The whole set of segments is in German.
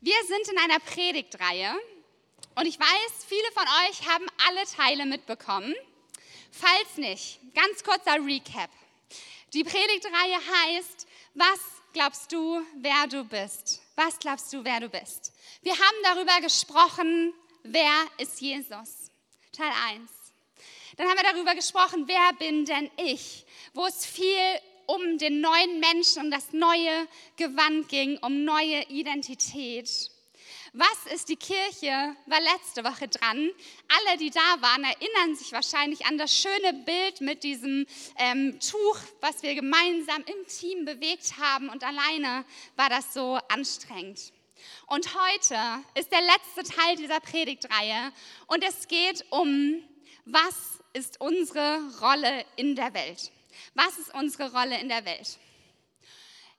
Wir sind in einer Predigtreihe und ich weiß, viele von euch haben alle Teile mitbekommen. Falls nicht, ganz kurzer Recap. Die Predigtreihe heißt, was glaubst du, wer du bist? Was glaubst du, wer du bist? Wir haben darüber gesprochen, wer ist Jesus? Teil 1. Dann haben wir darüber gesprochen, wer bin denn ich? Wo es viel um den neuen Menschen, um das neue Gewand ging, um neue Identität. Was ist die Kirche? War letzte Woche dran. Alle, die da waren, erinnern sich wahrscheinlich an das schöne Bild mit diesem ähm, Tuch, was wir gemeinsam im Team bewegt haben. Und alleine war das so anstrengend. Und heute ist der letzte Teil dieser Predigtreihe und es geht um, was ist unsere Rolle in der Welt? Was ist unsere Rolle in der Welt?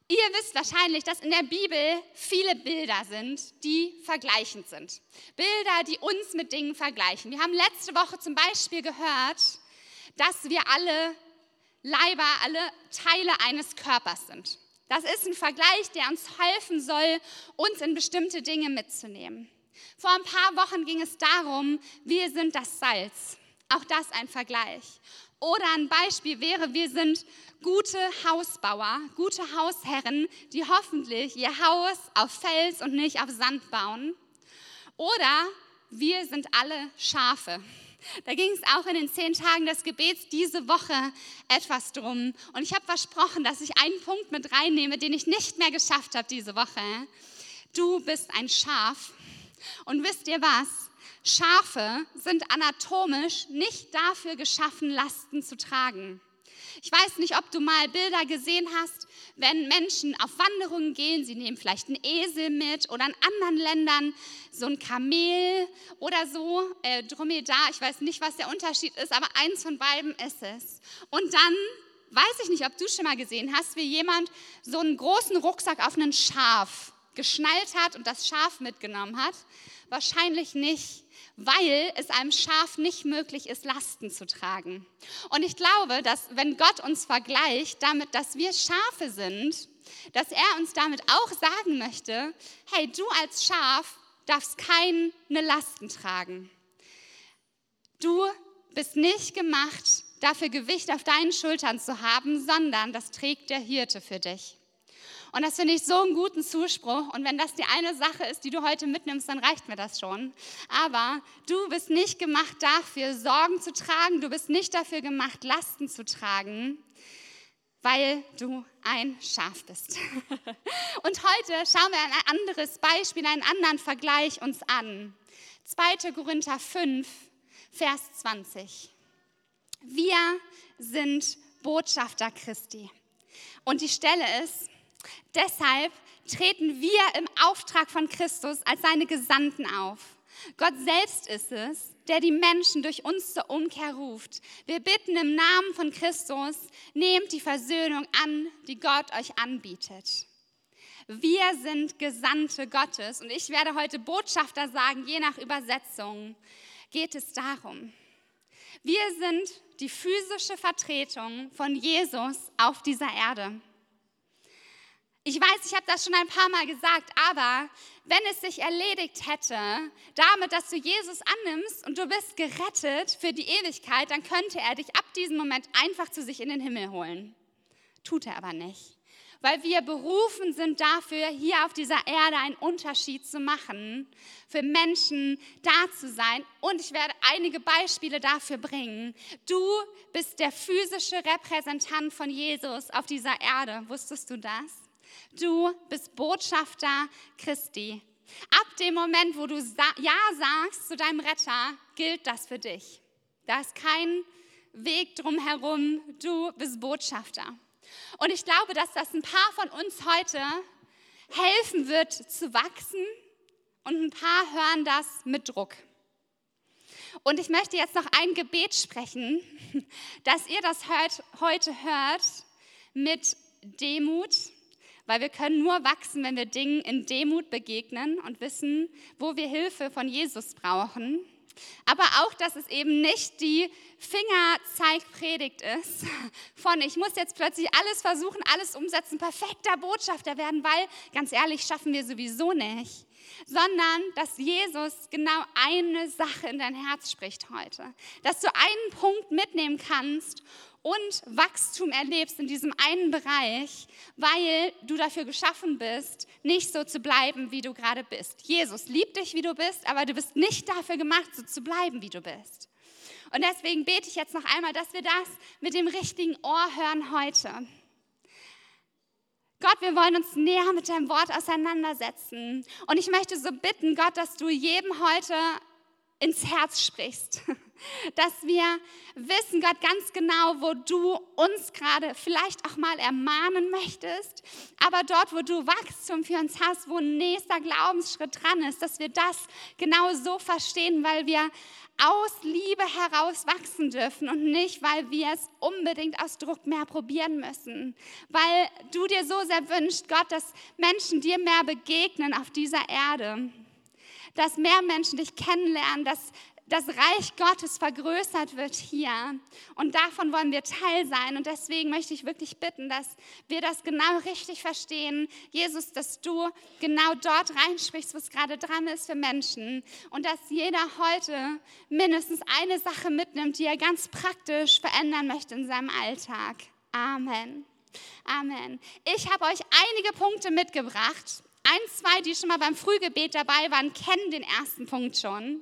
Ihr wisst wahrscheinlich, dass in der Bibel viele Bilder sind, die vergleichend sind. Bilder, die uns mit Dingen vergleichen. Wir haben letzte Woche zum Beispiel gehört, dass wir alle Leiber, alle Teile eines Körpers sind. Das ist ein Vergleich, der uns helfen soll, uns in bestimmte Dinge mitzunehmen. Vor ein paar Wochen ging es darum, wir sind das Salz. Auch das ein Vergleich. Oder ein Beispiel wäre, wir sind gute Hausbauer, gute Hausherren, die hoffentlich ihr Haus auf Fels und nicht auf Sand bauen. Oder wir sind alle Schafe. Da ging es auch in den zehn Tagen des Gebets diese Woche etwas drum. Und ich habe versprochen, dass ich einen Punkt mit reinnehme, den ich nicht mehr geschafft habe diese Woche. Du bist ein Schaf. Und wisst ihr was? Schafe sind anatomisch nicht dafür geschaffen, Lasten zu tragen. Ich weiß nicht, ob du mal Bilder gesehen hast, wenn Menschen auf Wanderungen gehen, sie nehmen vielleicht einen Esel mit oder in anderen Ländern so ein Kamel oder so, äh, Dromedar, ich weiß nicht, was der Unterschied ist, aber eins von beiden ist es. Und dann weiß ich nicht, ob du schon mal gesehen hast, wie jemand so einen großen Rucksack auf einen Schaf geschnallt hat und das Schaf mitgenommen hat. Wahrscheinlich nicht weil es einem Schaf nicht möglich ist, Lasten zu tragen. Und ich glaube, dass wenn Gott uns vergleicht damit, dass wir Schafe sind, dass er uns damit auch sagen möchte, hey, du als Schaf darfst keine Lasten tragen. Du bist nicht gemacht, dafür Gewicht auf deinen Schultern zu haben, sondern das trägt der Hirte für dich. Und das finde ich so einen guten Zuspruch. Und wenn das die eine Sache ist, die du heute mitnimmst, dann reicht mir das schon. Aber du bist nicht gemacht dafür, Sorgen zu tragen. Du bist nicht dafür gemacht, Lasten zu tragen, weil du ein Schaf bist. Und heute schauen wir ein anderes Beispiel, einen anderen Vergleich uns an. 2. Korinther 5, Vers 20. Wir sind Botschafter Christi. Und die Stelle ist, Deshalb treten wir im Auftrag von Christus als seine Gesandten auf. Gott selbst ist es, der die Menschen durch uns zur Umkehr ruft. Wir bitten im Namen von Christus, nehmt die Versöhnung an, die Gott euch anbietet. Wir sind Gesandte Gottes und ich werde heute Botschafter sagen, je nach Übersetzung geht es darum. Wir sind die physische Vertretung von Jesus auf dieser Erde. Ich weiß, ich habe das schon ein paar Mal gesagt, aber wenn es sich erledigt hätte, damit, dass du Jesus annimmst und du bist gerettet für die Ewigkeit, dann könnte er dich ab diesem Moment einfach zu sich in den Himmel holen. Tut er aber nicht. Weil wir berufen sind dafür, hier auf dieser Erde einen Unterschied zu machen, für Menschen da zu sein. Und ich werde einige Beispiele dafür bringen. Du bist der physische Repräsentant von Jesus auf dieser Erde. Wusstest du das? Du bist Botschafter Christi. Ab dem Moment, wo du Ja sagst zu deinem Retter, gilt das für dich. Da ist kein Weg drumherum. Du bist Botschafter. Und ich glaube, dass das ein paar von uns heute helfen wird zu wachsen und ein paar hören das mit Druck. Und ich möchte jetzt noch ein Gebet sprechen, dass ihr das heute hört mit Demut weil wir können nur wachsen, wenn wir Dingen in Demut begegnen und wissen, wo wir Hilfe von Jesus brauchen. Aber auch, dass es eben nicht die Fingerzeigpredigt ist, von ich muss jetzt plötzlich alles versuchen, alles umsetzen, perfekter Botschafter werden, weil ganz ehrlich schaffen wir sowieso nicht, sondern dass Jesus genau eine Sache in dein Herz spricht heute, dass du einen Punkt mitnehmen kannst und Wachstum erlebst in diesem einen Bereich, weil du dafür geschaffen bist, nicht so zu bleiben, wie du gerade bist. Jesus liebt dich, wie du bist, aber du bist nicht dafür gemacht, so zu bleiben, wie du bist. Und deswegen bete ich jetzt noch einmal, dass wir das mit dem richtigen Ohr hören heute. Gott, wir wollen uns näher mit deinem Wort auseinandersetzen. Und ich möchte so bitten, Gott, dass du jedem heute ins Herz sprichst. Dass wir wissen, Gott, ganz genau, wo du uns gerade vielleicht auch mal ermahnen möchtest, aber dort, wo du Wachstum für uns hast, wo ein nächster Glaubensschritt dran ist, dass wir das genau so verstehen, weil wir aus Liebe heraus wachsen dürfen und nicht, weil wir es unbedingt aus Druck mehr probieren müssen. Weil du dir so sehr wünschst, Gott, dass Menschen dir mehr begegnen auf dieser Erde dass mehr Menschen dich kennenlernen, dass das Reich Gottes vergrößert wird hier. Und davon wollen wir Teil sein. Und deswegen möchte ich wirklich bitten, dass wir das genau richtig verstehen. Jesus, dass du genau dort reinsprichst, wo es gerade dran ist für Menschen. Und dass jeder heute mindestens eine Sache mitnimmt, die er ganz praktisch verändern möchte in seinem Alltag. Amen. Amen. Ich habe euch einige Punkte mitgebracht ein, zwei, die schon mal beim Frühgebet dabei waren, kennen den ersten Punkt schon.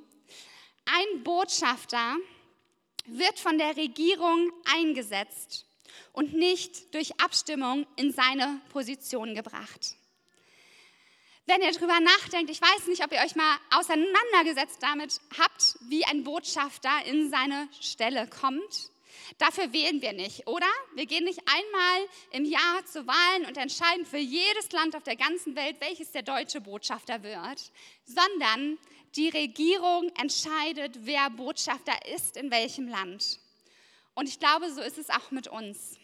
Ein Botschafter wird von der Regierung eingesetzt und nicht durch Abstimmung in seine Position gebracht. Wenn ihr darüber nachdenkt, ich weiß nicht, ob ihr euch mal auseinandergesetzt damit habt, wie ein Botschafter in seine Stelle kommt. Dafür wählen wir nicht, oder? Wir gehen nicht einmal im Jahr zu Wahlen und entscheiden für jedes Land auf der ganzen Welt, welches der deutsche Botschafter wird, sondern die Regierung entscheidet, wer Botschafter ist in welchem Land. Und ich glaube, so ist es auch mit uns.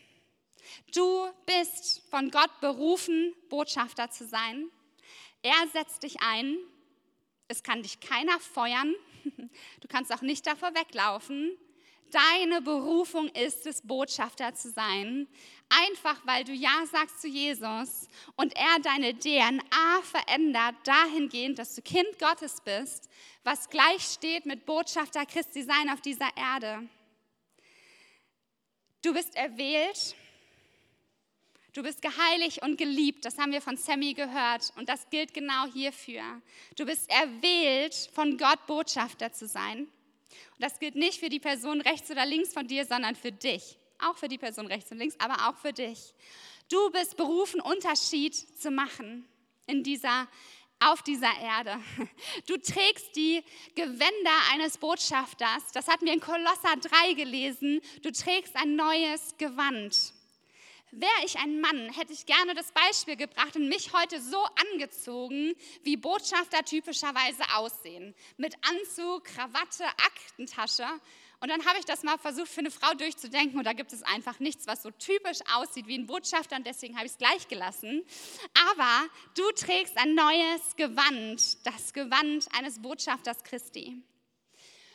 Du bist von Gott berufen, Botschafter zu sein. Er setzt dich ein. Es kann dich keiner feuern. Du kannst auch nicht davor weglaufen. Deine Berufung ist es, Botschafter zu sein. Einfach weil du Ja sagst zu Jesus und er deine DNA verändert dahingehend, dass du Kind Gottes bist, was gleich steht mit Botschafter Christi sein auf dieser Erde. Du bist erwählt, du bist geheiligt und geliebt, das haben wir von Sammy gehört und das gilt genau hierfür. Du bist erwählt, von Gott Botschafter zu sein. Und das gilt nicht für die Person rechts oder links von dir, sondern für dich. Auch für die Person rechts und links, aber auch für dich. Du bist berufen, Unterschied zu machen in dieser, auf dieser Erde. Du trägst die Gewänder eines Botschafters. Das hatten wir in Kolosser 3 gelesen. Du trägst ein neues Gewand. Wäre ich ein Mann, hätte ich gerne das Beispiel gebracht und mich heute so angezogen, wie Botschafter typischerweise aussehen. Mit Anzug, Krawatte, Aktentasche. Und dann habe ich das mal versucht für eine Frau durchzudenken und da gibt es einfach nichts, was so typisch aussieht wie ein Botschafter und deswegen habe ich es gleich gelassen. Aber du trägst ein neues Gewand, das Gewand eines Botschafters Christi.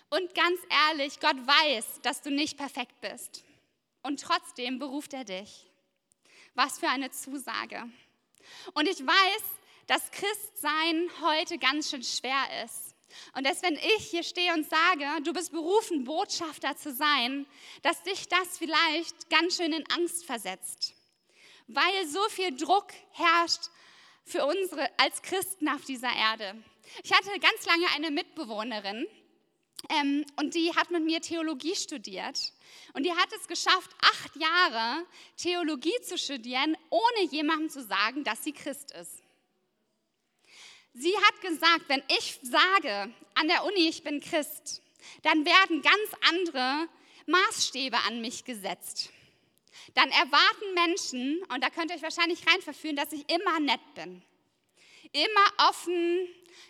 Und ganz ehrlich, Gott weiß, dass du nicht perfekt bist. Und trotzdem beruft er dich. Was für eine Zusage. Und ich weiß, dass Christsein heute ganz schön schwer ist. Und dass wenn ich hier stehe und sage, du bist berufen, Botschafter zu sein, dass dich das vielleicht ganz schön in Angst versetzt. Weil so viel Druck herrscht für unsere als Christen auf dieser Erde. Ich hatte ganz lange eine Mitbewohnerin, ähm, und die hat mit mir Theologie studiert. Und die hat es geschafft, acht Jahre Theologie zu studieren, ohne jemandem zu sagen, dass sie Christ ist. Sie hat gesagt, wenn ich sage an der Uni, ich bin Christ, dann werden ganz andere Maßstäbe an mich gesetzt. Dann erwarten Menschen, und da könnt ihr euch wahrscheinlich reinverführen, dass ich immer nett bin, immer offen,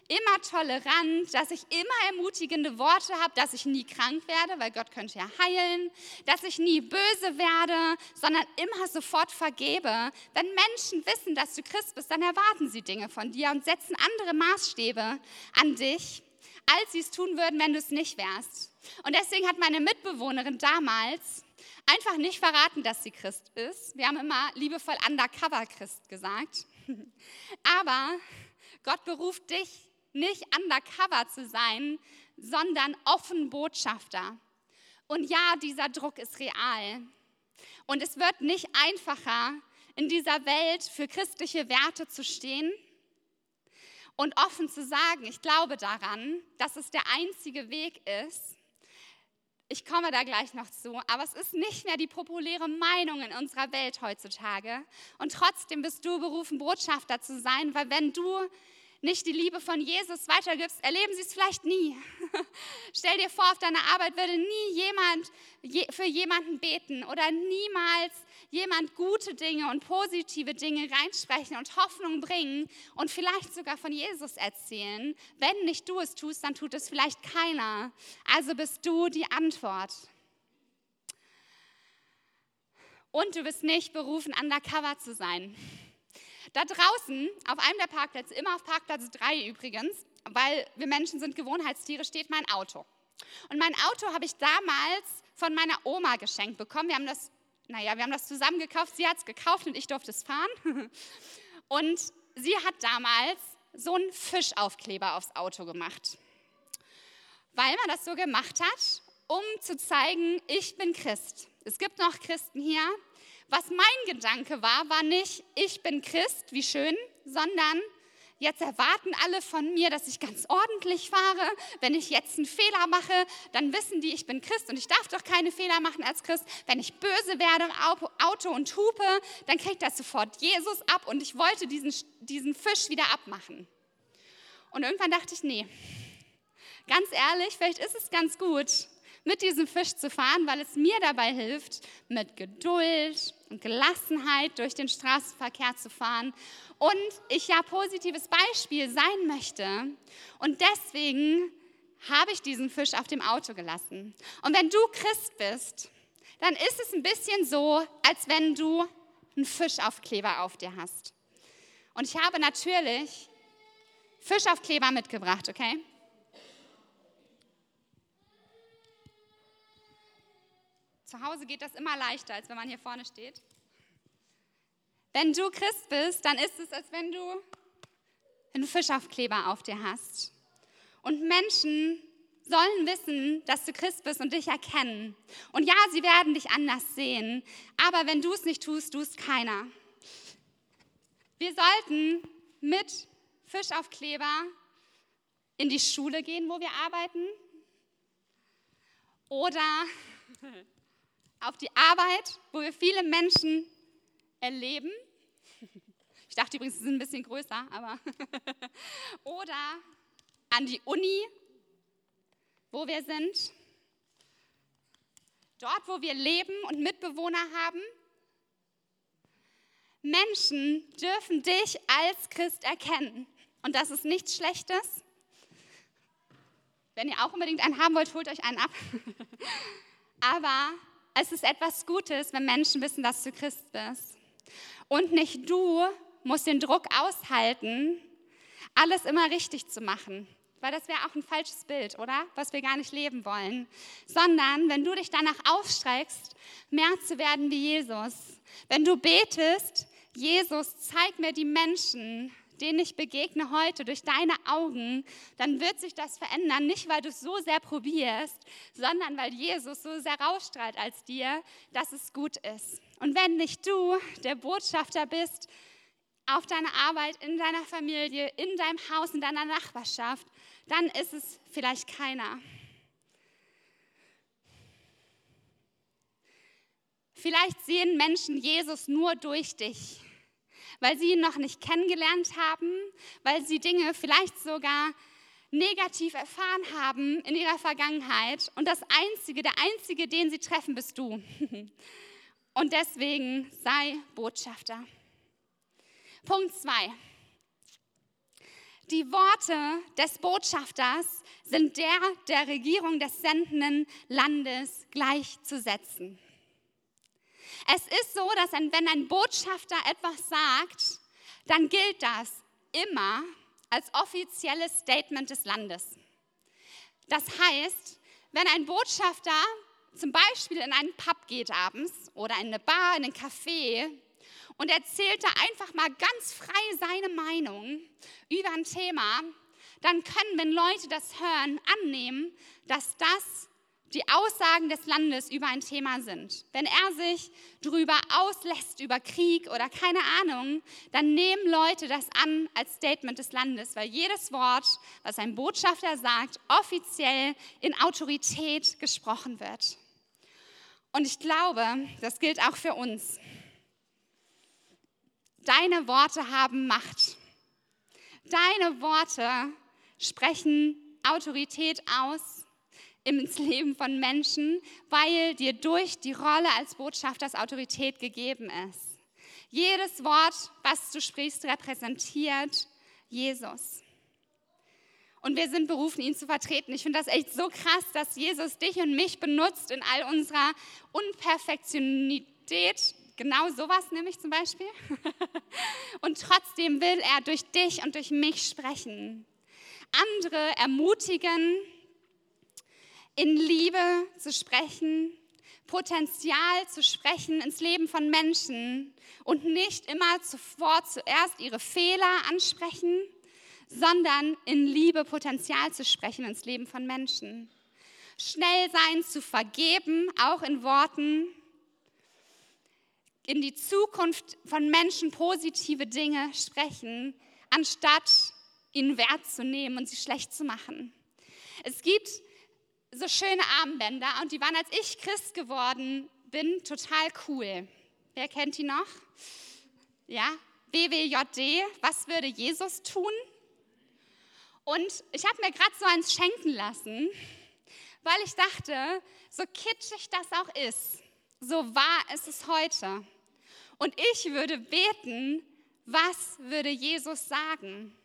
immer tolerant, dass ich immer ermutigende Worte habe, dass ich nie krank werde, weil Gott könnte ja heilen, dass ich nie böse werde, sondern immer sofort vergebe. Wenn Menschen wissen, dass du Christ bist, dann erwarten sie Dinge von dir und setzen andere Maßstäbe an dich als sie es tun würden, wenn du es nicht wärst. Und deswegen hat meine Mitbewohnerin damals einfach nicht verraten, dass sie Christ ist. Wir haben immer liebevoll Undercover Christ gesagt. Aber Gott beruft dich nicht undercover zu sein, sondern offen Botschafter. Und ja, dieser Druck ist real. Und es wird nicht einfacher, in dieser Welt für christliche Werte zu stehen und offen zu sagen, ich glaube daran, dass es der einzige Weg ist. Ich komme da gleich noch zu, aber es ist nicht mehr die populäre Meinung in unserer Welt heutzutage. Und trotzdem bist du berufen, Botschafter zu sein, weil wenn du nicht die Liebe von Jesus weitergibst, erleben sie es vielleicht nie. Stell dir vor, auf deiner Arbeit würde nie jemand für jemanden beten oder niemals jemand gute Dinge und positive Dinge reinsprechen und Hoffnung bringen und vielleicht sogar von Jesus erzählen. Wenn nicht du es tust, dann tut es vielleicht keiner. Also bist du die Antwort. Und du bist nicht berufen, undercover zu sein. Da draußen, auf einem der Parkplätze, immer auf Parkplatz 3 übrigens, weil wir Menschen sind Gewohnheitstiere, steht mein Auto. Und mein Auto habe ich damals von meiner Oma geschenkt bekommen. Wir haben das, naja, wir haben das zusammen gekauft. Sie hat es gekauft und ich durfte es fahren. Und sie hat damals so einen Fischaufkleber aufs Auto gemacht. Weil man das so gemacht hat, um zu zeigen, ich bin Christ. Es gibt noch Christen hier, was mein Gedanke war, war nicht, ich bin Christ, wie schön, sondern jetzt erwarten alle von mir, dass ich ganz ordentlich fahre. Wenn ich jetzt einen Fehler mache, dann wissen die, ich bin Christ und ich darf doch keine Fehler machen als Christ. Wenn ich böse werde im Auto und hupe, dann kriegt das sofort Jesus ab und ich wollte diesen, diesen Fisch wieder abmachen. Und irgendwann dachte ich, nee, ganz ehrlich, vielleicht ist es ganz gut, mit diesem Fisch zu fahren, weil es mir dabei hilft, mit Geduld und Gelassenheit durch den Straßenverkehr zu fahren und ich ja positives Beispiel sein möchte. Und deswegen habe ich diesen Fisch auf dem Auto gelassen. Und wenn du Christ bist, dann ist es ein bisschen so, als wenn du einen Fischaufkleber auf dir hast. Und ich habe natürlich Fischaufkleber mitgebracht, okay? Zu Hause geht das immer leichter, als wenn man hier vorne steht. Wenn du Christ bist, dann ist es, als wenn du einen Fischaufkleber auf dir hast. Und Menschen sollen wissen, dass du Christ bist und dich erkennen. Und ja, sie werden dich anders sehen, aber wenn du es nicht tust, tust keiner. Wir sollten mit Fischaufkleber in die Schule gehen, wo wir arbeiten. Oder auf die Arbeit, wo wir viele Menschen erleben. Ich dachte übrigens, sie sind ein bisschen größer, aber. Oder an die Uni, wo wir sind. Dort, wo wir leben und Mitbewohner haben. Menschen dürfen dich als Christ erkennen. Und das ist nichts Schlechtes. Wenn ihr auch unbedingt einen haben wollt, holt euch einen ab. Aber es ist etwas Gutes, wenn Menschen wissen, dass du Christ bist. Und nicht du musst den Druck aushalten, alles immer richtig zu machen. Weil das wäre auch ein falsches Bild, oder? Was wir gar nicht leben wollen. Sondern wenn du dich danach aufstreckst, mehr zu werden wie Jesus. Wenn du betest, Jesus, zeig mir die Menschen, denen ich begegne heute durch deine Augen, dann wird sich das verändern. Nicht, weil du es so sehr probierst, sondern weil Jesus so sehr rausstrahlt als dir, dass es gut ist. Und wenn nicht du der Botschafter bist, auf deiner Arbeit, in deiner Familie, in deinem Haus, in deiner Nachbarschaft, dann ist es vielleicht keiner. Vielleicht sehen Menschen Jesus nur durch dich weil sie ihn noch nicht kennengelernt haben, weil sie Dinge vielleicht sogar negativ erfahren haben in ihrer Vergangenheit. Und das Einzige, der Einzige, den sie treffen, bist du. Und deswegen sei Botschafter. Punkt 2. Die Worte des Botschafters sind der der Regierung des sendenden Landes gleichzusetzen. Es ist so, dass wenn ein Botschafter etwas sagt, dann gilt das immer als offizielles Statement des Landes. Das heißt, wenn ein Botschafter zum Beispiel in einen Pub geht abends oder in eine Bar, in einen Café und erzählt da einfach mal ganz frei seine Meinung über ein Thema, dann können, wenn Leute das hören, annehmen, dass das die Aussagen des Landes über ein Thema sind. Wenn er sich darüber auslässt, über Krieg oder keine Ahnung, dann nehmen Leute das an als Statement des Landes, weil jedes Wort, was ein Botschafter sagt, offiziell in Autorität gesprochen wird. Und ich glaube, das gilt auch für uns. Deine Worte haben Macht. Deine Worte sprechen Autorität aus ins Leben von Menschen, weil dir durch die Rolle als Botschafters Autorität gegeben ist. Jedes Wort, was du sprichst, repräsentiert Jesus. Und wir sind berufen, ihn zu vertreten. Ich finde das echt so krass, dass Jesus dich und mich benutzt in all unserer Unperfektionität. Genau sowas nämlich zum Beispiel. Und trotzdem will er durch dich und durch mich sprechen. Andere ermutigen, in Liebe zu sprechen, Potenzial zu sprechen ins Leben von Menschen und nicht immer zuvor zuerst ihre Fehler ansprechen, sondern in Liebe Potenzial zu sprechen ins Leben von Menschen. Schnell sein zu vergeben, auch in Worten, in die Zukunft von Menschen positive Dinge sprechen, anstatt ihnen Wert zu nehmen und sie schlecht zu machen. Es gibt so schöne Armbänder und die waren, als ich Christ geworden bin, total cool. Wer kennt die noch? Ja, WWJD, was würde Jesus tun? Und ich habe mir gerade so eins schenken lassen, weil ich dachte, so kitschig das auch ist, so wahr ist es heute. Und ich würde beten, was würde Jesus sagen?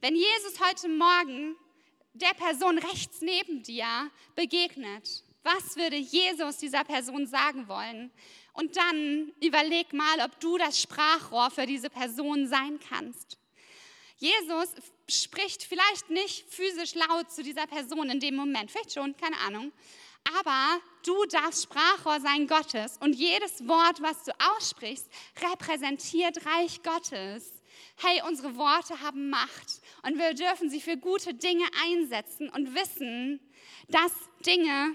Wenn Jesus heute Morgen der Person rechts neben dir begegnet, was würde Jesus dieser Person sagen wollen? Und dann überleg mal, ob du das Sprachrohr für diese Person sein kannst. Jesus spricht vielleicht nicht physisch laut zu dieser Person in dem Moment, vielleicht schon, keine Ahnung, aber du darfst Sprachrohr sein Gottes und jedes Wort, was du aussprichst, repräsentiert Reich Gottes hey, unsere Worte haben Macht und wir dürfen sie für gute Dinge einsetzen und wissen, dass Dinge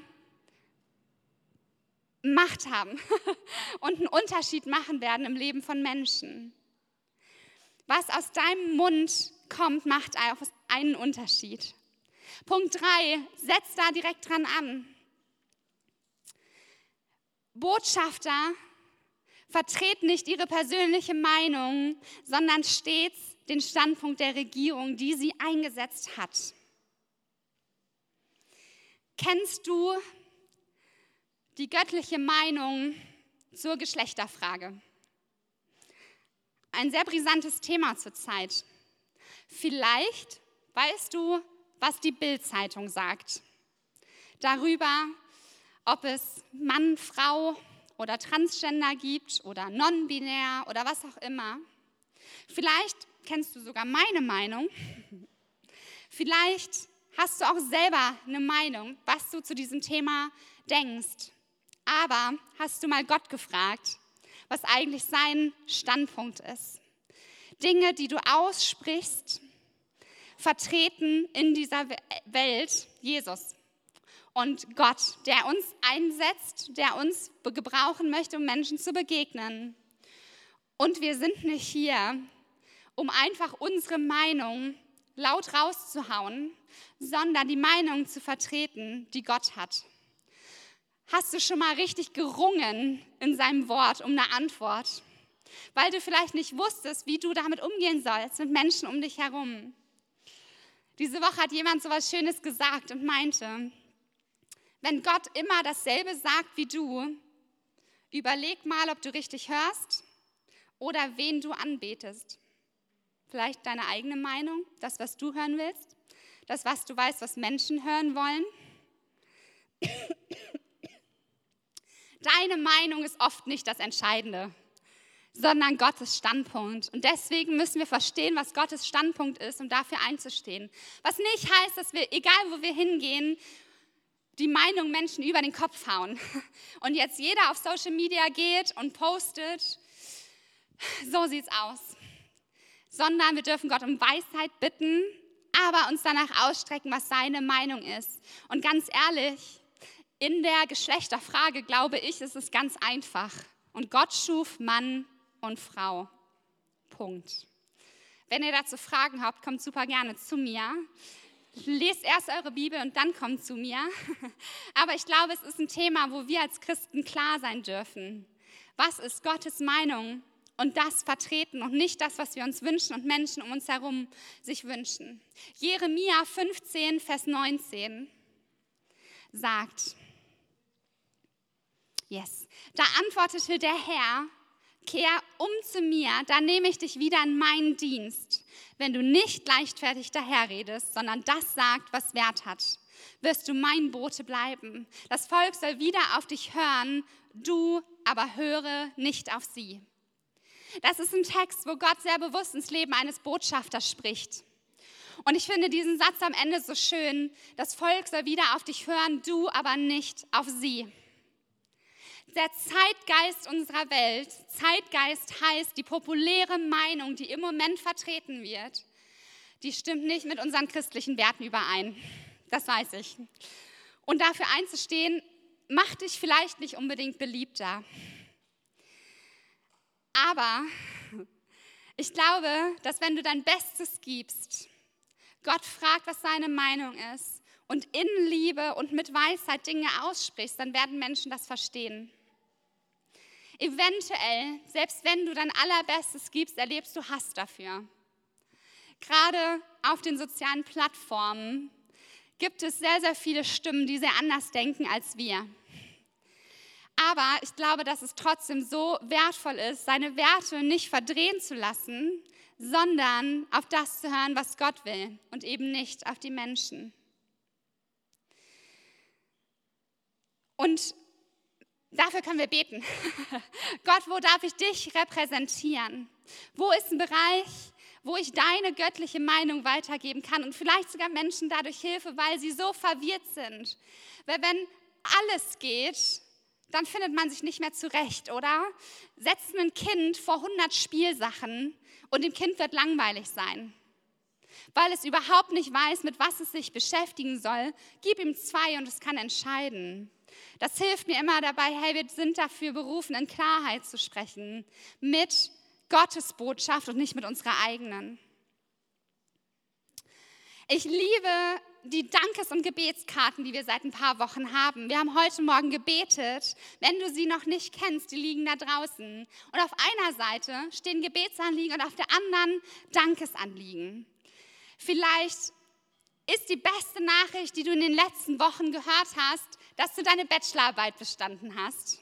Macht haben und einen Unterschied machen werden im Leben von Menschen. Was aus deinem Mund kommt, macht einen Unterschied. Punkt 3, setz da direkt dran an. Botschafter vertreten nicht ihre persönliche Meinung, sondern stets den Standpunkt der Regierung, die sie eingesetzt hat. Kennst du die göttliche Meinung zur Geschlechterfrage? Ein sehr brisantes Thema zurzeit. Vielleicht weißt du, was die Bild-Zeitung sagt. Darüber, ob es Mann, Frau, oder Transgender gibt oder non-binär oder was auch immer. Vielleicht kennst du sogar meine Meinung. Vielleicht hast du auch selber eine Meinung, was du zu diesem Thema denkst. Aber hast du mal Gott gefragt, was eigentlich sein Standpunkt ist? Dinge, die du aussprichst, vertreten in dieser Welt Jesus und Gott, der uns einsetzt, der uns gebrauchen möchte, um Menschen zu begegnen. Und wir sind nicht hier, um einfach unsere Meinung laut rauszuhauen, sondern die Meinung zu vertreten, die Gott hat. Hast du schon mal richtig gerungen in seinem Wort um eine Antwort? Weil du vielleicht nicht wusstest, wie du damit umgehen sollst mit Menschen um dich herum. Diese Woche hat jemand so was Schönes gesagt und meinte, wenn Gott immer dasselbe sagt wie du, überleg mal, ob du richtig hörst oder wen du anbetest. Vielleicht deine eigene Meinung, das, was du hören willst, das, was du weißt, was Menschen hören wollen. Deine Meinung ist oft nicht das Entscheidende, sondern Gottes Standpunkt. Und deswegen müssen wir verstehen, was Gottes Standpunkt ist, um dafür einzustehen. Was nicht heißt, dass wir, egal wo wir hingehen, die Meinung Menschen über den Kopf hauen. Und jetzt jeder auf Social Media geht und postet, so sieht's aus. Sondern wir dürfen Gott um Weisheit bitten, aber uns danach ausstrecken, was seine Meinung ist. Und ganz ehrlich, in der Geschlechterfrage glaube ich, ist es ganz einfach. Und Gott schuf Mann und Frau. Punkt. Wenn ihr dazu Fragen habt, kommt super gerne zu mir. Lest erst eure Bibel und dann kommt zu mir. Aber ich glaube, es ist ein Thema, wo wir als Christen klar sein dürfen. Was ist Gottes Meinung? Und das vertreten und nicht das, was wir uns wünschen und Menschen um uns herum sich wünschen. Jeremia 15, Vers 19 sagt, yes, da antwortete der Herr, kehr um zu mir, dann nehme ich dich wieder in meinen Dienst. Wenn du nicht leichtfertig daherredest, sondern das sagt, was Wert hat, wirst du mein Bote bleiben. Das Volk soll wieder auf dich hören, du aber höre nicht auf sie. Das ist ein Text, wo Gott sehr bewusst ins Leben eines Botschafters spricht. Und ich finde diesen Satz am Ende so schön, das Volk soll wieder auf dich hören, du aber nicht auf sie der Zeitgeist unserer Welt, Zeitgeist heißt die populäre Meinung, die im Moment vertreten wird, die stimmt nicht mit unseren christlichen Werten überein. Das weiß ich. Und dafür einzustehen, macht dich vielleicht nicht unbedingt beliebter. Aber ich glaube, dass wenn du dein Bestes gibst, Gott fragt, was seine Meinung ist und in Liebe und mit Weisheit Dinge aussprichst, dann werden Menschen das verstehen. Eventuell, selbst wenn du dein Allerbestes gibst, erlebst du Hass dafür. Gerade auf den sozialen Plattformen gibt es sehr, sehr viele Stimmen, die sehr anders denken als wir. Aber ich glaube, dass es trotzdem so wertvoll ist, seine Werte nicht verdrehen zu lassen, sondern auf das zu hören, was Gott will und eben nicht auf die Menschen. Und Dafür können wir beten. Gott, wo darf ich dich repräsentieren? Wo ist ein Bereich, wo ich deine göttliche Meinung weitergeben kann und vielleicht sogar Menschen dadurch Hilfe, weil sie so verwirrt sind? Weil wenn alles geht, dann findet man sich nicht mehr zurecht, oder? Setzen ein Kind vor 100 Spielsachen und dem Kind wird langweilig sein. Weil es überhaupt nicht weiß, mit was es sich beschäftigen soll, gib ihm zwei und es kann entscheiden. Das hilft mir immer dabei, hey, wir sind dafür berufen, in Klarheit zu sprechen, mit Gottes Botschaft und nicht mit unserer eigenen. Ich liebe die Dankes- und Gebetskarten, die wir seit ein paar Wochen haben. Wir haben heute Morgen gebetet. Wenn du sie noch nicht kennst, die liegen da draußen. Und auf einer Seite stehen Gebetsanliegen und auf der anderen Dankesanliegen. Vielleicht ist die beste Nachricht, die du in den letzten Wochen gehört hast, dass du deine Bachelorarbeit bestanden hast.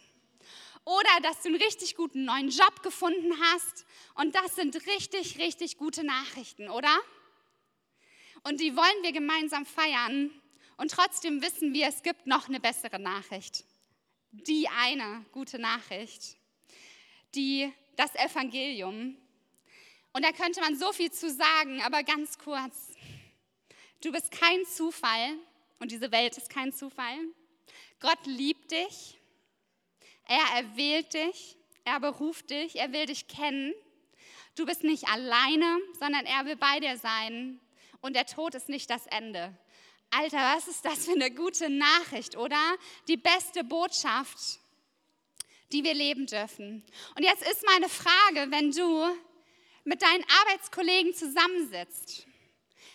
Oder dass du einen richtig guten neuen Job gefunden hast. Und das sind richtig, richtig gute Nachrichten, oder? Und die wollen wir gemeinsam feiern. Und trotzdem wissen wir, es gibt noch eine bessere Nachricht. Die eine gute Nachricht. Die, das Evangelium. Und da könnte man so viel zu sagen, aber ganz kurz. Du bist kein Zufall und diese Welt ist kein Zufall. Gott liebt dich, er erwählt dich, er beruft dich, er will dich kennen. Du bist nicht alleine, sondern er will bei dir sein und der Tod ist nicht das Ende. Alter, was ist das für eine gute Nachricht, oder? Die beste Botschaft, die wir leben dürfen. Und jetzt ist meine Frage, wenn du mit deinen Arbeitskollegen zusammensitzt,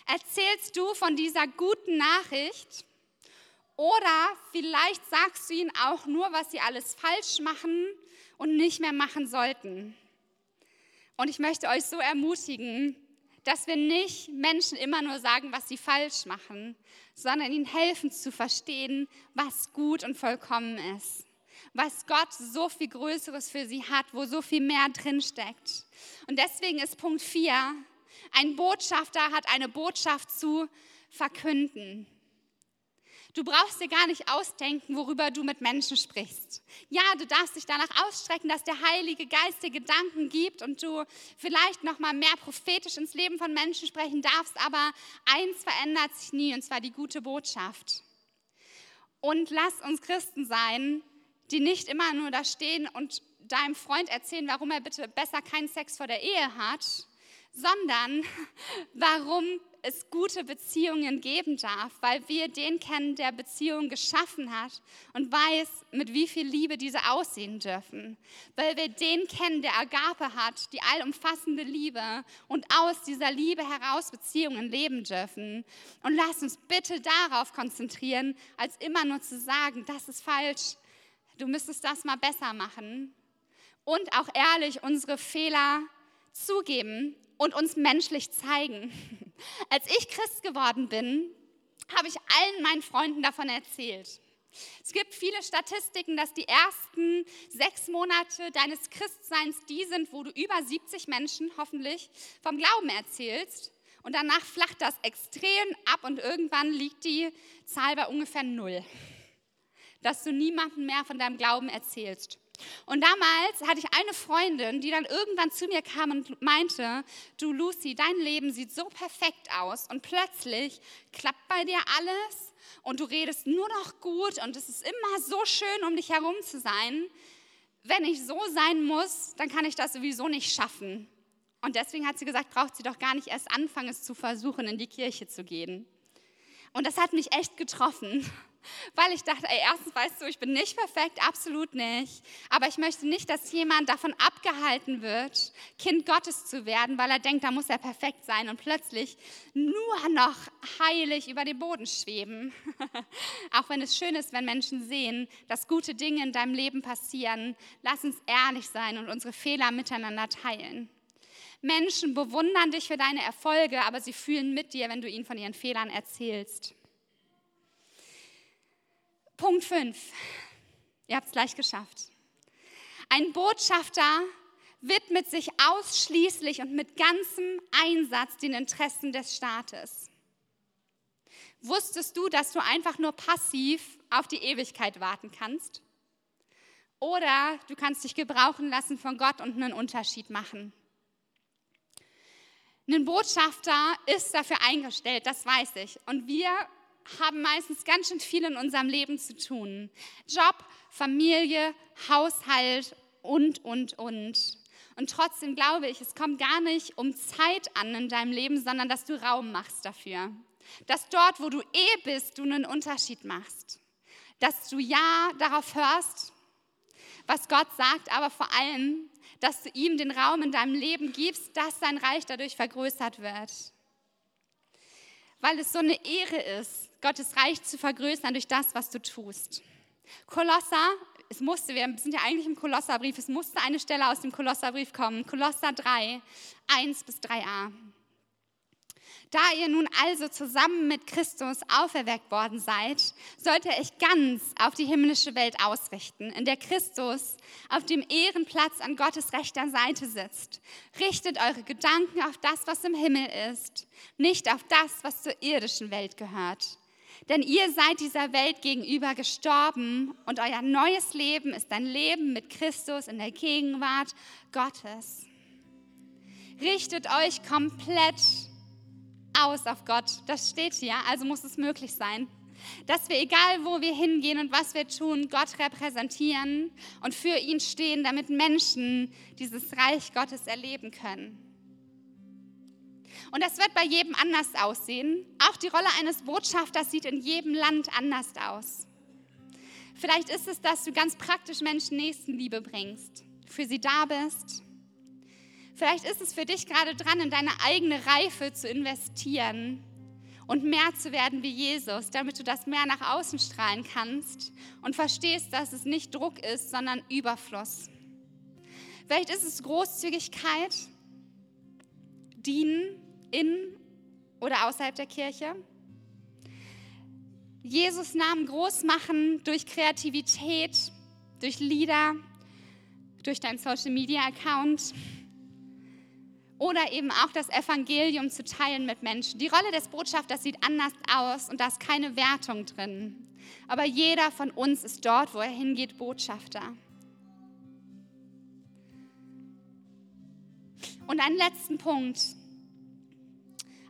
erzählst du von dieser guten Nachricht oder vielleicht sagst du ihnen auch nur, was sie alles falsch machen und nicht mehr machen sollten. Und ich möchte euch so ermutigen, dass wir nicht Menschen immer nur sagen, was sie falsch machen, sondern ihnen helfen zu verstehen, was gut und vollkommen ist. Was Gott so viel Größeres für sie hat, wo so viel mehr drinsteckt. Und deswegen ist Punkt 4, ein Botschafter hat eine Botschaft zu verkünden. Du brauchst dir gar nicht ausdenken, worüber du mit Menschen sprichst. Ja, du darfst dich danach ausstrecken, dass der Heilige Geist dir Gedanken gibt und du vielleicht noch mal mehr prophetisch ins Leben von Menschen sprechen darfst, aber eins verändert sich nie und zwar die gute Botschaft. Und lass uns Christen sein, die nicht immer nur da stehen und deinem Freund erzählen, warum er bitte besser keinen Sex vor der Ehe hat, sondern warum es gute Beziehungen geben darf, weil wir den kennen, der Beziehungen geschaffen hat und weiß, mit wie viel Liebe diese aussehen dürfen. Weil wir den kennen, der Agape hat, die allumfassende Liebe und aus dieser Liebe heraus Beziehungen leben dürfen. Und lass uns bitte darauf konzentrieren, als immer nur zu sagen, das ist falsch, du müsstest das mal besser machen. Und auch ehrlich unsere Fehler zugeben und uns menschlich zeigen. Als ich Christ geworden bin, habe ich allen meinen Freunden davon erzählt. Es gibt viele Statistiken, dass die ersten sechs Monate deines Christseins die sind, wo du über 70 Menschen hoffentlich vom Glauben erzählst. Und danach flacht das extrem ab und irgendwann liegt die Zahl bei ungefähr null. Dass du niemandem mehr von deinem Glauben erzählst. Und damals hatte ich eine Freundin, die dann irgendwann zu mir kam und meinte, du Lucy, dein Leben sieht so perfekt aus und plötzlich klappt bei dir alles und du redest nur noch gut und es ist immer so schön, um dich herum zu sein. Wenn ich so sein muss, dann kann ich das sowieso nicht schaffen. Und deswegen hat sie gesagt, braucht sie doch gar nicht erst anfangen, es zu versuchen, in die Kirche zu gehen. Und das hat mich echt getroffen. Weil ich dachte, ey, erstens weißt du, ich bin nicht perfekt, absolut nicht. Aber ich möchte nicht, dass jemand davon abgehalten wird, Kind Gottes zu werden, weil er denkt, da muss er perfekt sein und plötzlich nur noch heilig über den Boden schweben. Auch wenn es schön ist, wenn Menschen sehen, dass gute Dinge in deinem Leben passieren, lass uns ehrlich sein und unsere Fehler miteinander teilen. Menschen bewundern dich für deine Erfolge, aber sie fühlen mit dir, wenn du ihnen von ihren Fehlern erzählst. Punkt 5. Ihr habt es gleich geschafft. Ein Botschafter widmet sich ausschließlich und mit ganzem Einsatz den Interessen des Staates. Wusstest du, dass du einfach nur passiv auf die Ewigkeit warten kannst? Oder du kannst dich gebrauchen lassen von Gott und einen Unterschied machen. Ein Botschafter ist dafür eingestellt, das weiß ich. Und wir haben meistens ganz schön viel in unserem Leben zu tun. Job, Familie, Haushalt und, und, und. Und trotzdem glaube ich, es kommt gar nicht um Zeit an in deinem Leben, sondern dass du Raum machst dafür. Dass dort, wo du eh bist, du einen Unterschied machst. Dass du ja darauf hörst, was Gott sagt, aber vor allem, dass du ihm den Raum in deinem Leben gibst, dass sein Reich dadurch vergrößert wird. Weil es so eine Ehre ist, Gottes Reich zu vergrößern durch das, was du tust. Kolosser, es musste, wir sind ja eigentlich im Kolosserbrief, es musste eine Stelle aus dem Kolosserbrief kommen. Kolosser 3, 1 bis 3a. Da ihr nun also zusammen mit Christus auferweckt worden seid, sollt ihr euch ganz auf die himmlische Welt ausrichten, in der Christus auf dem Ehrenplatz an Gottes rechter Seite sitzt. Richtet eure Gedanken auf das, was im Himmel ist, nicht auf das, was zur irdischen Welt gehört. Denn ihr seid dieser Welt gegenüber gestorben und euer neues Leben ist ein Leben mit Christus in der Gegenwart Gottes. Richtet euch komplett aus auf Gott. Das steht hier, also muss es möglich sein. Dass wir, egal wo wir hingehen und was wir tun, Gott repräsentieren und für ihn stehen, damit Menschen dieses Reich Gottes erleben können. Und das wird bei jedem anders aussehen. Auch die Rolle eines Botschafters sieht in jedem Land anders aus. Vielleicht ist es, dass du ganz praktisch Menschen Nächstenliebe bringst, für sie da bist. Vielleicht ist es für dich gerade dran, in deine eigene Reife zu investieren und mehr zu werden wie Jesus, damit du das mehr nach außen strahlen kannst und verstehst, dass es nicht Druck ist, sondern Überfluss. Vielleicht ist es Großzügigkeit, Dienen, in oder außerhalb der Kirche. Jesus Namen groß machen durch Kreativität, durch Lieder, durch deinen Social Media Account. Oder eben auch das Evangelium zu teilen mit Menschen. Die Rolle des Botschafters sieht anders aus und da ist keine Wertung drin. Aber jeder von uns ist dort, wo er hingeht, Botschafter. Und einen letzten Punkt.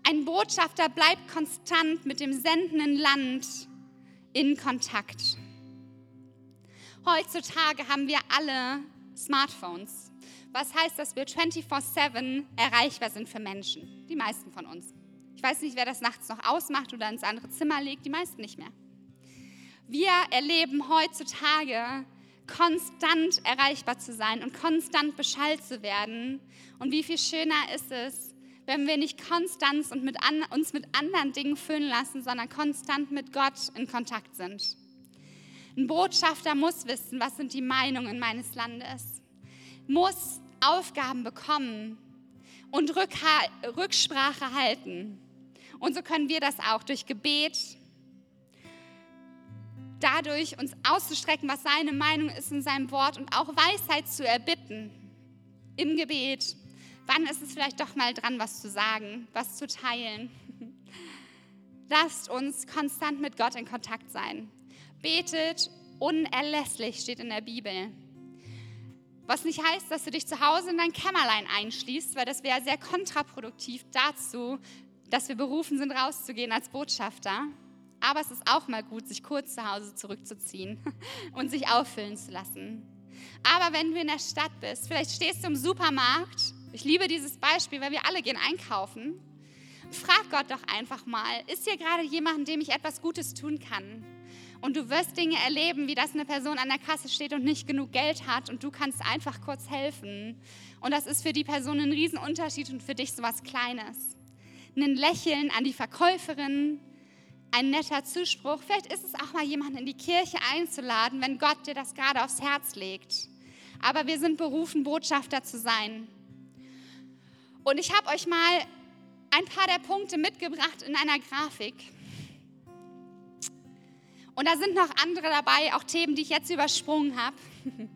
Ein Botschafter bleibt konstant mit dem sendenden Land in Kontakt. Heutzutage haben wir alle Smartphones. Was heißt, dass wir 24/7 erreichbar sind für Menschen? Die meisten von uns. Ich weiß nicht, wer das nachts noch ausmacht oder ins andere Zimmer legt, die meisten nicht mehr. Wir erleben heutzutage konstant erreichbar zu sein und konstant Bescheid zu werden. Und wie viel schöner ist es, wenn wir nicht konstant und mit an, uns mit anderen Dingen füllen lassen, sondern konstant mit Gott in Kontakt sind. Ein Botschafter muss wissen, was sind die Meinungen meines Landes muss Aufgaben bekommen und Rücksprache halten. Und so können wir das auch durch Gebet, dadurch uns auszustrecken, was seine Meinung ist in seinem Wort und auch Weisheit zu erbitten im Gebet. Wann ist es vielleicht doch mal dran, was zu sagen, was zu teilen? Lasst uns konstant mit Gott in Kontakt sein. Betet unerlässlich, steht in der Bibel. Was nicht heißt, dass du dich zu Hause in dein Kämmerlein einschließt, weil das wäre sehr kontraproduktiv dazu, dass wir berufen sind, rauszugehen als Botschafter. Aber es ist auch mal gut, sich kurz zu Hause zurückzuziehen und sich auffüllen zu lassen. Aber wenn du in der Stadt bist, vielleicht stehst du im Supermarkt, ich liebe dieses Beispiel, weil wir alle gehen einkaufen, frag Gott doch einfach mal, ist hier gerade jemand, dem ich etwas Gutes tun kann? Und du wirst Dinge erleben, wie dass eine Person an der Kasse steht und nicht genug Geld hat und du kannst einfach kurz helfen. Und das ist für die Person ein Riesenunterschied und für dich so was Kleines. Ein Lächeln an die Verkäuferin, ein netter Zuspruch. Vielleicht ist es auch mal jemanden in die Kirche einzuladen, wenn Gott dir das gerade aufs Herz legt. Aber wir sind berufen, Botschafter zu sein. Und ich habe euch mal ein paar der Punkte mitgebracht in einer Grafik. Und da sind noch andere dabei, auch Themen, die ich jetzt übersprungen habe.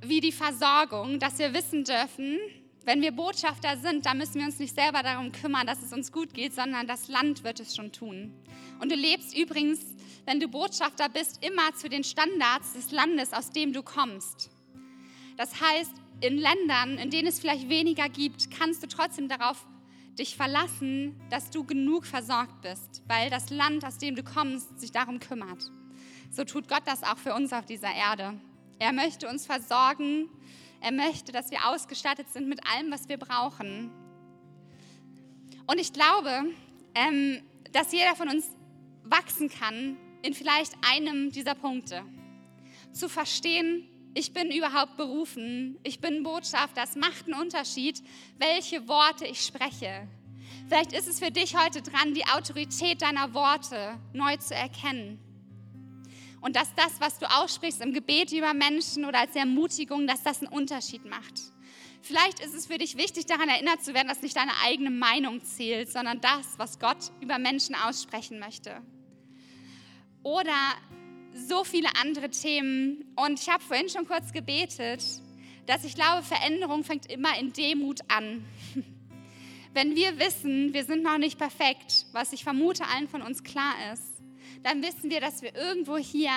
Wie die Versorgung, dass wir wissen dürfen, wenn wir Botschafter sind, dann müssen wir uns nicht selber darum kümmern, dass es uns gut geht, sondern das Land wird es schon tun. Und du lebst übrigens, wenn du Botschafter bist, immer zu den Standards des Landes, aus dem du kommst. Das heißt, in Ländern, in denen es vielleicht weniger gibt, kannst du trotzdem darauf dich verlassen, dass du genug versorgt bist, weil das Land, aus dem du kommst, sich darum kümmert. So tut Gott das auch für uns auf dieser Erde. Er möchte uns versorgen. Er möchte, dass wir ausgestattet sind mit allem, was wir brauchen. Und ich glaube, ähm, dass jeder von uns wachsen kann in vielleicht einem dieser Punkte. Zu verstehen, ich bin überhaupt berufen, ich bin Botschafter, das macht einen Unterschied, welche Worte ich spreche. Vielleicht ist es für dich heute dran, die Autorität deiner Worte neu zu erkennen. Und dass das, was du aussprichst im Gebet über Menschen oder als Ermutigung, dass das einen Unterschied macht. Vielleicht ist es für dich wichtig, daran erinnert zu werden, dass nicht deine eigene Meinung zählt, sondern das, was Gott über Menschen aussprechen möchte. Oder so viele andere Themen. Und ich habe vorhin schon kurz gebetet, dass ich glaube, Veränderung fängt immer in Demut an. Wenn wir wissen, wir sind noch nicht perfekt, was ich vermute allen von uns klar ist, dann wissen wir, dass wir irgendwo hier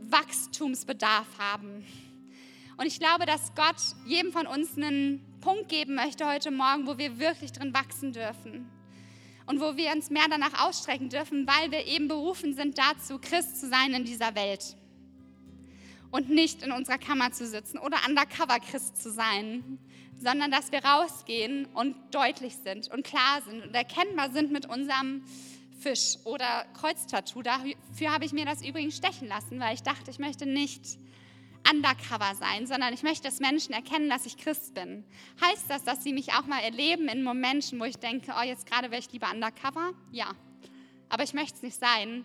Wachstumsbedarf haben. Und ich glaube, dass Gott jedem von uns einen Punkt geben möchte heute Morgen, wo wir wirklich drin wachsen dürfen und wo wir uns mehr danach ausstrecken dürfen, weil wir eben berufen sind dazu, Christ zu sein in dieser Welt und nicht in unserer Kammer zu sitzen oder undercover Christ zu sein, sondern dass wir rausgehen und deutlich sind und klar sind und erkennbar sind mit unserem Fisch oder Kreuztattoo. Dafür habe ich mir das übrigens stechen lassen, weil ich dachte, ich möchte nicht undercover sein, sondern ich möchte, dass Menschen erkennen, dass ich Christ bin. Heißt das, dass sie mich auch mal erleben in Momenten, wo ich denke, oh, jetzt gerade wäre ich lieber undercover? Ja. Aber ich möchte es nicht sein,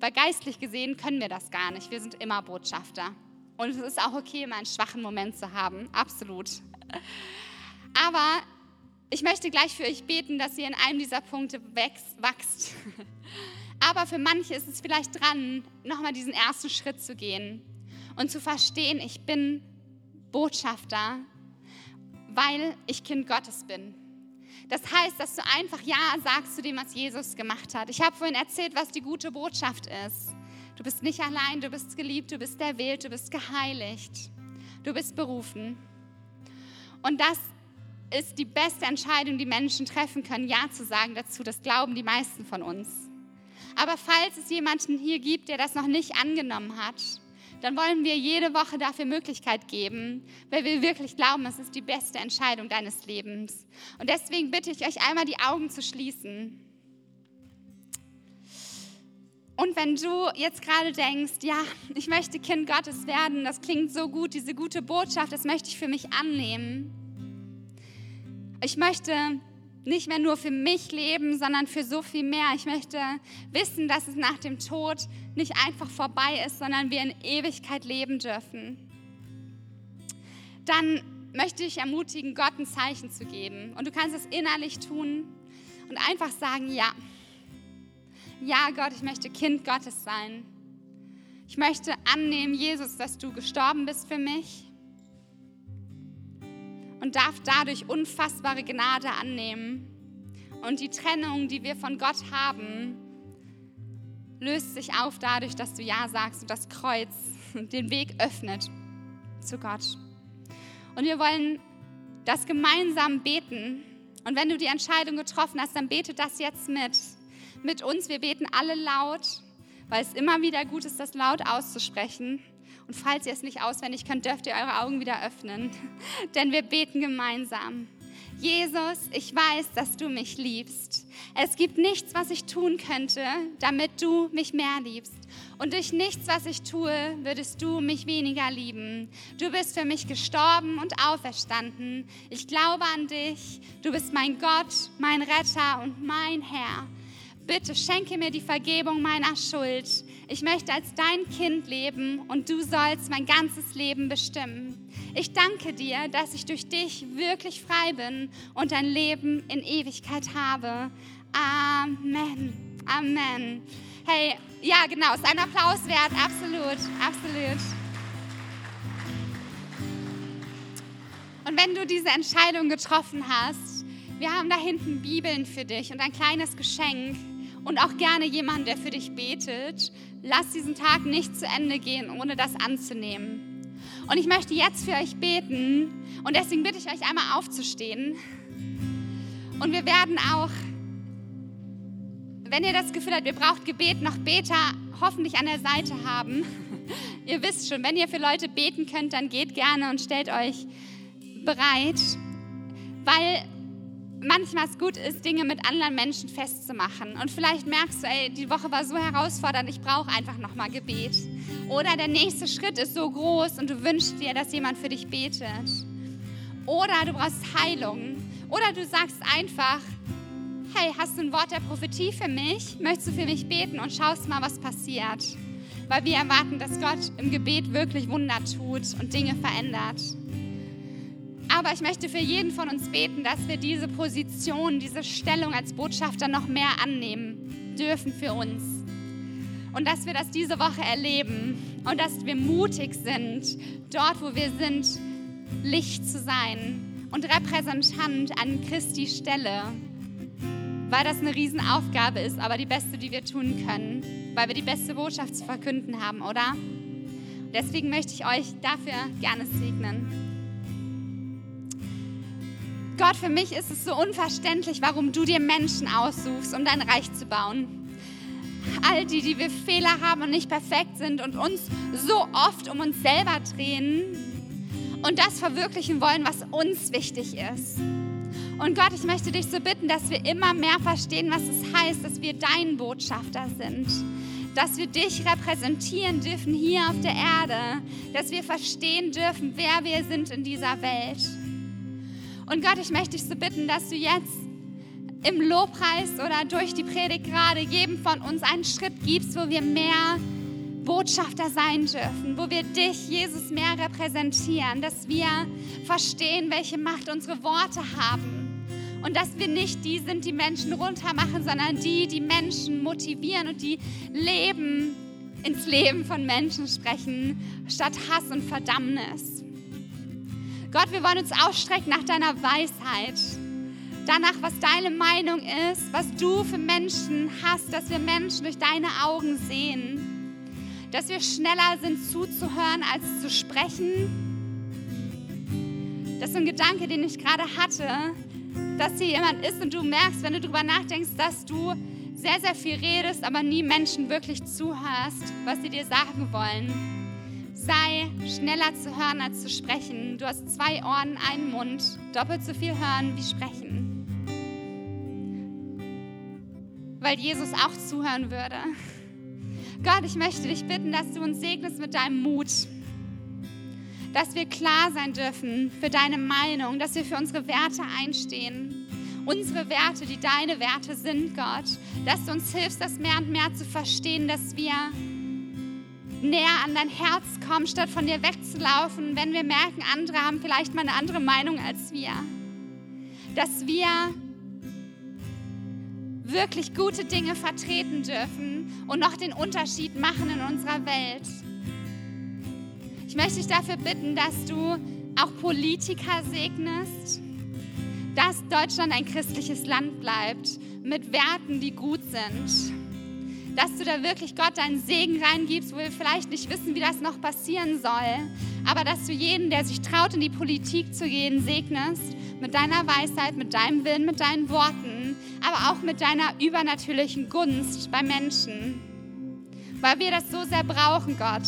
weil geistlich gesehen können wir das gar nicht. Wir sind immer Botschafter. Und es ist auch okay, mal einen schwachen Moment zu haben. Absolut. Aber ich möchte gleich für euch beten, dass ihr in einem dieser Punkte wächst, wachst. Aber für manche ist es vielleicht dran, nochmal diesen ersten Schritt zu gehen und zu verstehen, ich bin Botschafter weil ich Kind Gottes bin. Das heißt, dass du einfach Ja sagst zu dem, was Jesus gemacht hat. Ich habe vorhin erzählt, was die gute Botschaft ist. Du bist nicht allein, du bist geliebt, du bist erwählt, du bist geheiligt, du bist berufen. Und das ist die beste Entscheidung, die Menschen treffen können, Ja zu sagen dazu. Das glauben die meisten von uns. Aber falls es jemanden hier gibt, der das noch nicht angenommen hat, dann wollen wir jede Woche dafür Möglichkeit geben, weil wir wirklich glauben, es ist die beste Entscheidung deines Lebens. Und deswegen bitte ich euch einmal die Augen zu schließen. Und wenn du jetzt gerade denkst, ja, ich möchte Kind Gottes werden, das klingt so gut, diese gute Botschaft, das möchte ich für mich annehmen. Ich möchte nicht mehr nur für mich leben, sondern für so viel mehr. Ich möchte wissen, dass es nach dem Tod nicht einfach vorbei ist, sondern wir in Ewigkeit leben dürfen. Dann möchte ich ermutigen, Gott ein Zeichen zu geben. Und du kannst es innerlich tun und einfach sagen, ja. Ja, Gott, ich möchte Kind Gottes sein. Ich möchte annehmen, Jesus, dass du gestorben bist für mich und darf dadurch unfassbare Gnade annehmen. Und die Trennung, die wir von Gott haben, löst sich auf dadurch, dass du Ja sagst und das Kreuz den Weg öffnet zu Gott. Und wir wollen das gemeinsam beten. Und wenn du die Entscheidung getroffen hast, dann bete das jetzt mit. Mit uns. Wir beten alle laut, weil es immer wieder gut ist, das laut auszusprechen. Und falls ihr es nicht auswendig könnt, dürft ihr eure Augen wieder öffnen, denn wir beten gemeinsam. Jesus, ich weiß, dass du mich liebst. Es gibt nichts, was ich tun könnte, damit du mich mehr liebst. Und durch nichts, was ich tue, würdest du mich weniger lieben. Du bist für mich gestorben und auferstanden. Ich glaube an dich. Du bist mein Gott, mein Retter und mein Herr. Bitte schenke mir die Vergebung meiner Schuld. Ich möchte als dein Kind leben und du sollst mein ganzes Leben bestimmen. Ich danke dir, dass ich durch dich wirklich frei bin und ein Leben in Ewigkeit habe. Amen. Amen. Hey, ja, genau, ist ein Applaus wert, absolut, absolut. Und wenn du diese Entscheidung getroffen hast, wir haben da hinten Bibeln für dich und ein kleines Geschenk und auch gerne jemanden, der für dich betet. Lass diesen Tag nicht zu Ende gehen, ohne das anzunehmen. Und ich möchte jetzt für euch beten und deswegen bitte ich euch einmal aufzustehen. Und wir werden auch, wenn ihr das Gefühl habt, ihr braucht Gebet, noch Beter hoffentlich an der Seite haben. ihr wisst schon, wenn ihr für Leute beten könnt, dann geht gerne und stellt euch bereit, weil manchmal es gut ist, Dinge mit anderen Menschen festzumachen. Und vielleicht merkst du, ey, die Woche war so herausfordernd, ich brauche einfach nochmal Gebet. Oder der nächste Schritt ist so groß und du wünschst dir, dass jemand für dich betet. Oder du brauchst Heilung. Oder du sagst einfach, hey, hast du ein Wort der Prophetie für mich? Möchtest du für mich beten und schaust mal, was passiert? Weil wir erwarten, dass Gott im Gebet wirklich Wunder tut und Dinge verändert. Aber ich möchte für jeden von uns beten, dass wir diese Position, diese Stellung als Botschafter noch mehr annehmen dürfen für uns. Und dass wir das diese Woche erleben und dass wir mutig sind, dort, wo wir sind, Licht zu sein und Repräsentant an Christi Stelle, weil das eine Riesenaufgabe ist, aber die beste, die wir tun können, weil wir die beste Botschaft zu verkünden haben, oder? Deswegen möchte ich euch dafür gerne segnen. Gott, für mich ist es so unverständlich, warum du dir Menschen aussuchst, um dein Reich zu bauen. All die, die wir Fehler haben und nicht perfekt sind und uns so oft um uns selber drehen und das verwirklichen wollen, was uns wichtig ist. Und Gott, ich möchte dich so bitten, dass wir immer mehr verstehen, was es heißt, dass wir dein Botschafter sind. Dass wir dich repräsentieren dürfen hier auf der Erde. Dass wir verstehen dürfen, wer wir sind in dieser Welt. Und Gott, ich möchte dich so bitten, dass du jetzt im Lobpreis oder durch die Predigt gerade jedem von uns einen Schritt gibst, wo wir mehr Botschafter sein dürfen, wo wir dich, Jesus, mehr repräsentieren, dass wir verstehen, welche Macht unsere Worte haben und dass wir nicht die sind, die Menschen runtermachen, sondern die, die Menschen motivieren und die Leben ins Leben von Menschen sprechen, statt Hass und Verdammnis. Gott, wir wollen uns ausstrecken nach deiner Weisheit. Danach, was deine Meinung ist, was du für Menschen hast, dass wir Menschen durch deine Augen sehen. Dass wir schneller sind zuzuhören als zu sprechen. Das ist ein Gedanke, den ich gerade hatte, dass hier jemand ist und du merkst, wenn du darüber nachdenkst, dass du sehr, sehr viel redest, aber nie Menschen wirklich zuhörst, was sie dir sagen wollen. Sei schneller zu hören als zu sprechen. Du hast zwei Ohren, einen Mund, doppelt so viel hören wie sprechen. Weil Jesus auch zuhören würde. Gott, ich möchte dich bitten, dass du uns segnest mit deinem Mut. Dass wir klar sein dürfen für deine Meinung, dass wir für unsere Werte einstehen unsere Werte, die deine Werte sind, Gott. Dass du uns hilfst, das mehr und mehr zu verstehen, dass wir näher an dein Herz kommen, statt von dir wegzulaufen, wenn wir merken, andere haben vielleicht mal eine andere Meinung als wir. Dass wir wirklich gute Dinge vertreten dürfen und noch den Unterschied machen in unserer Welt. Ich möchte dich dafür bitten, dass du auch Politiker segnest, dass Deutschland ein christliches Land bleibt mit Werten, die gut sind. Dass du da wirklich Gott deinen Segen reingibst, wo wir vielleicht nicht wissen, wie das noch passieren soll. Aber dass du jeden, der sich traut, in die Politik zu gehen, segnest mit deiner Weisheit, mit deinem Willen, mit deinen Worten, aber auch mit deiner übernatürlichen Gunst bei Menschen. Weil wir das so sehr brauchen, Gott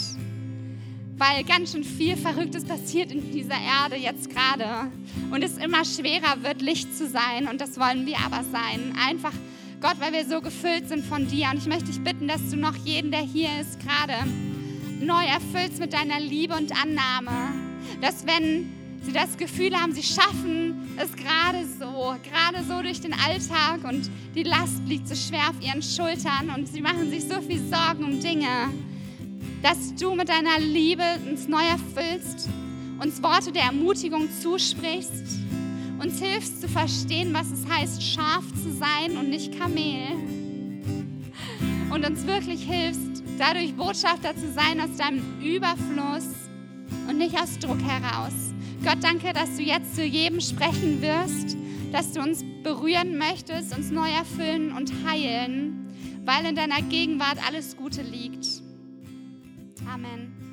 weil ganz schön viel Verrücktes passiert in dieser Erde jetzt gerade und es immer schwerer wird, Licht zu sein und das wollen wir aber sein. Einfach, Gott, weil wir so gefüllt sind von dir. Und ich möchte dich bitten, dass du noch jeden, der hier ist, gerade neu erfüllst mit deiner Liebe und Annahme, dass wenn sie das Gefühl haben, sie schaffen es gerade so, gerade so durch den Alltag und die Last liegt so schwer auf ihren Schultern und sie machen sich so viel Sorgen um Dinge, dass du mit deiner Liebe uns neu erfüllst, uns Worte der Ermutigung zusprichst, uns hilfst zu verstehen, was es heißt, scharf zu sein und nicht Kamel. Und uns wirklich hilfst, dadurch Botschafter zu sein aus deinem Überfluss und nicht aus Druck heraus. Gott, danke, dass du jetzt zu jedem sprechen wirst, dass du uns berühren möchtest, uns neu erfüllen und heilen, weil in deiner Gegenwart alles Gute liegt. Amen.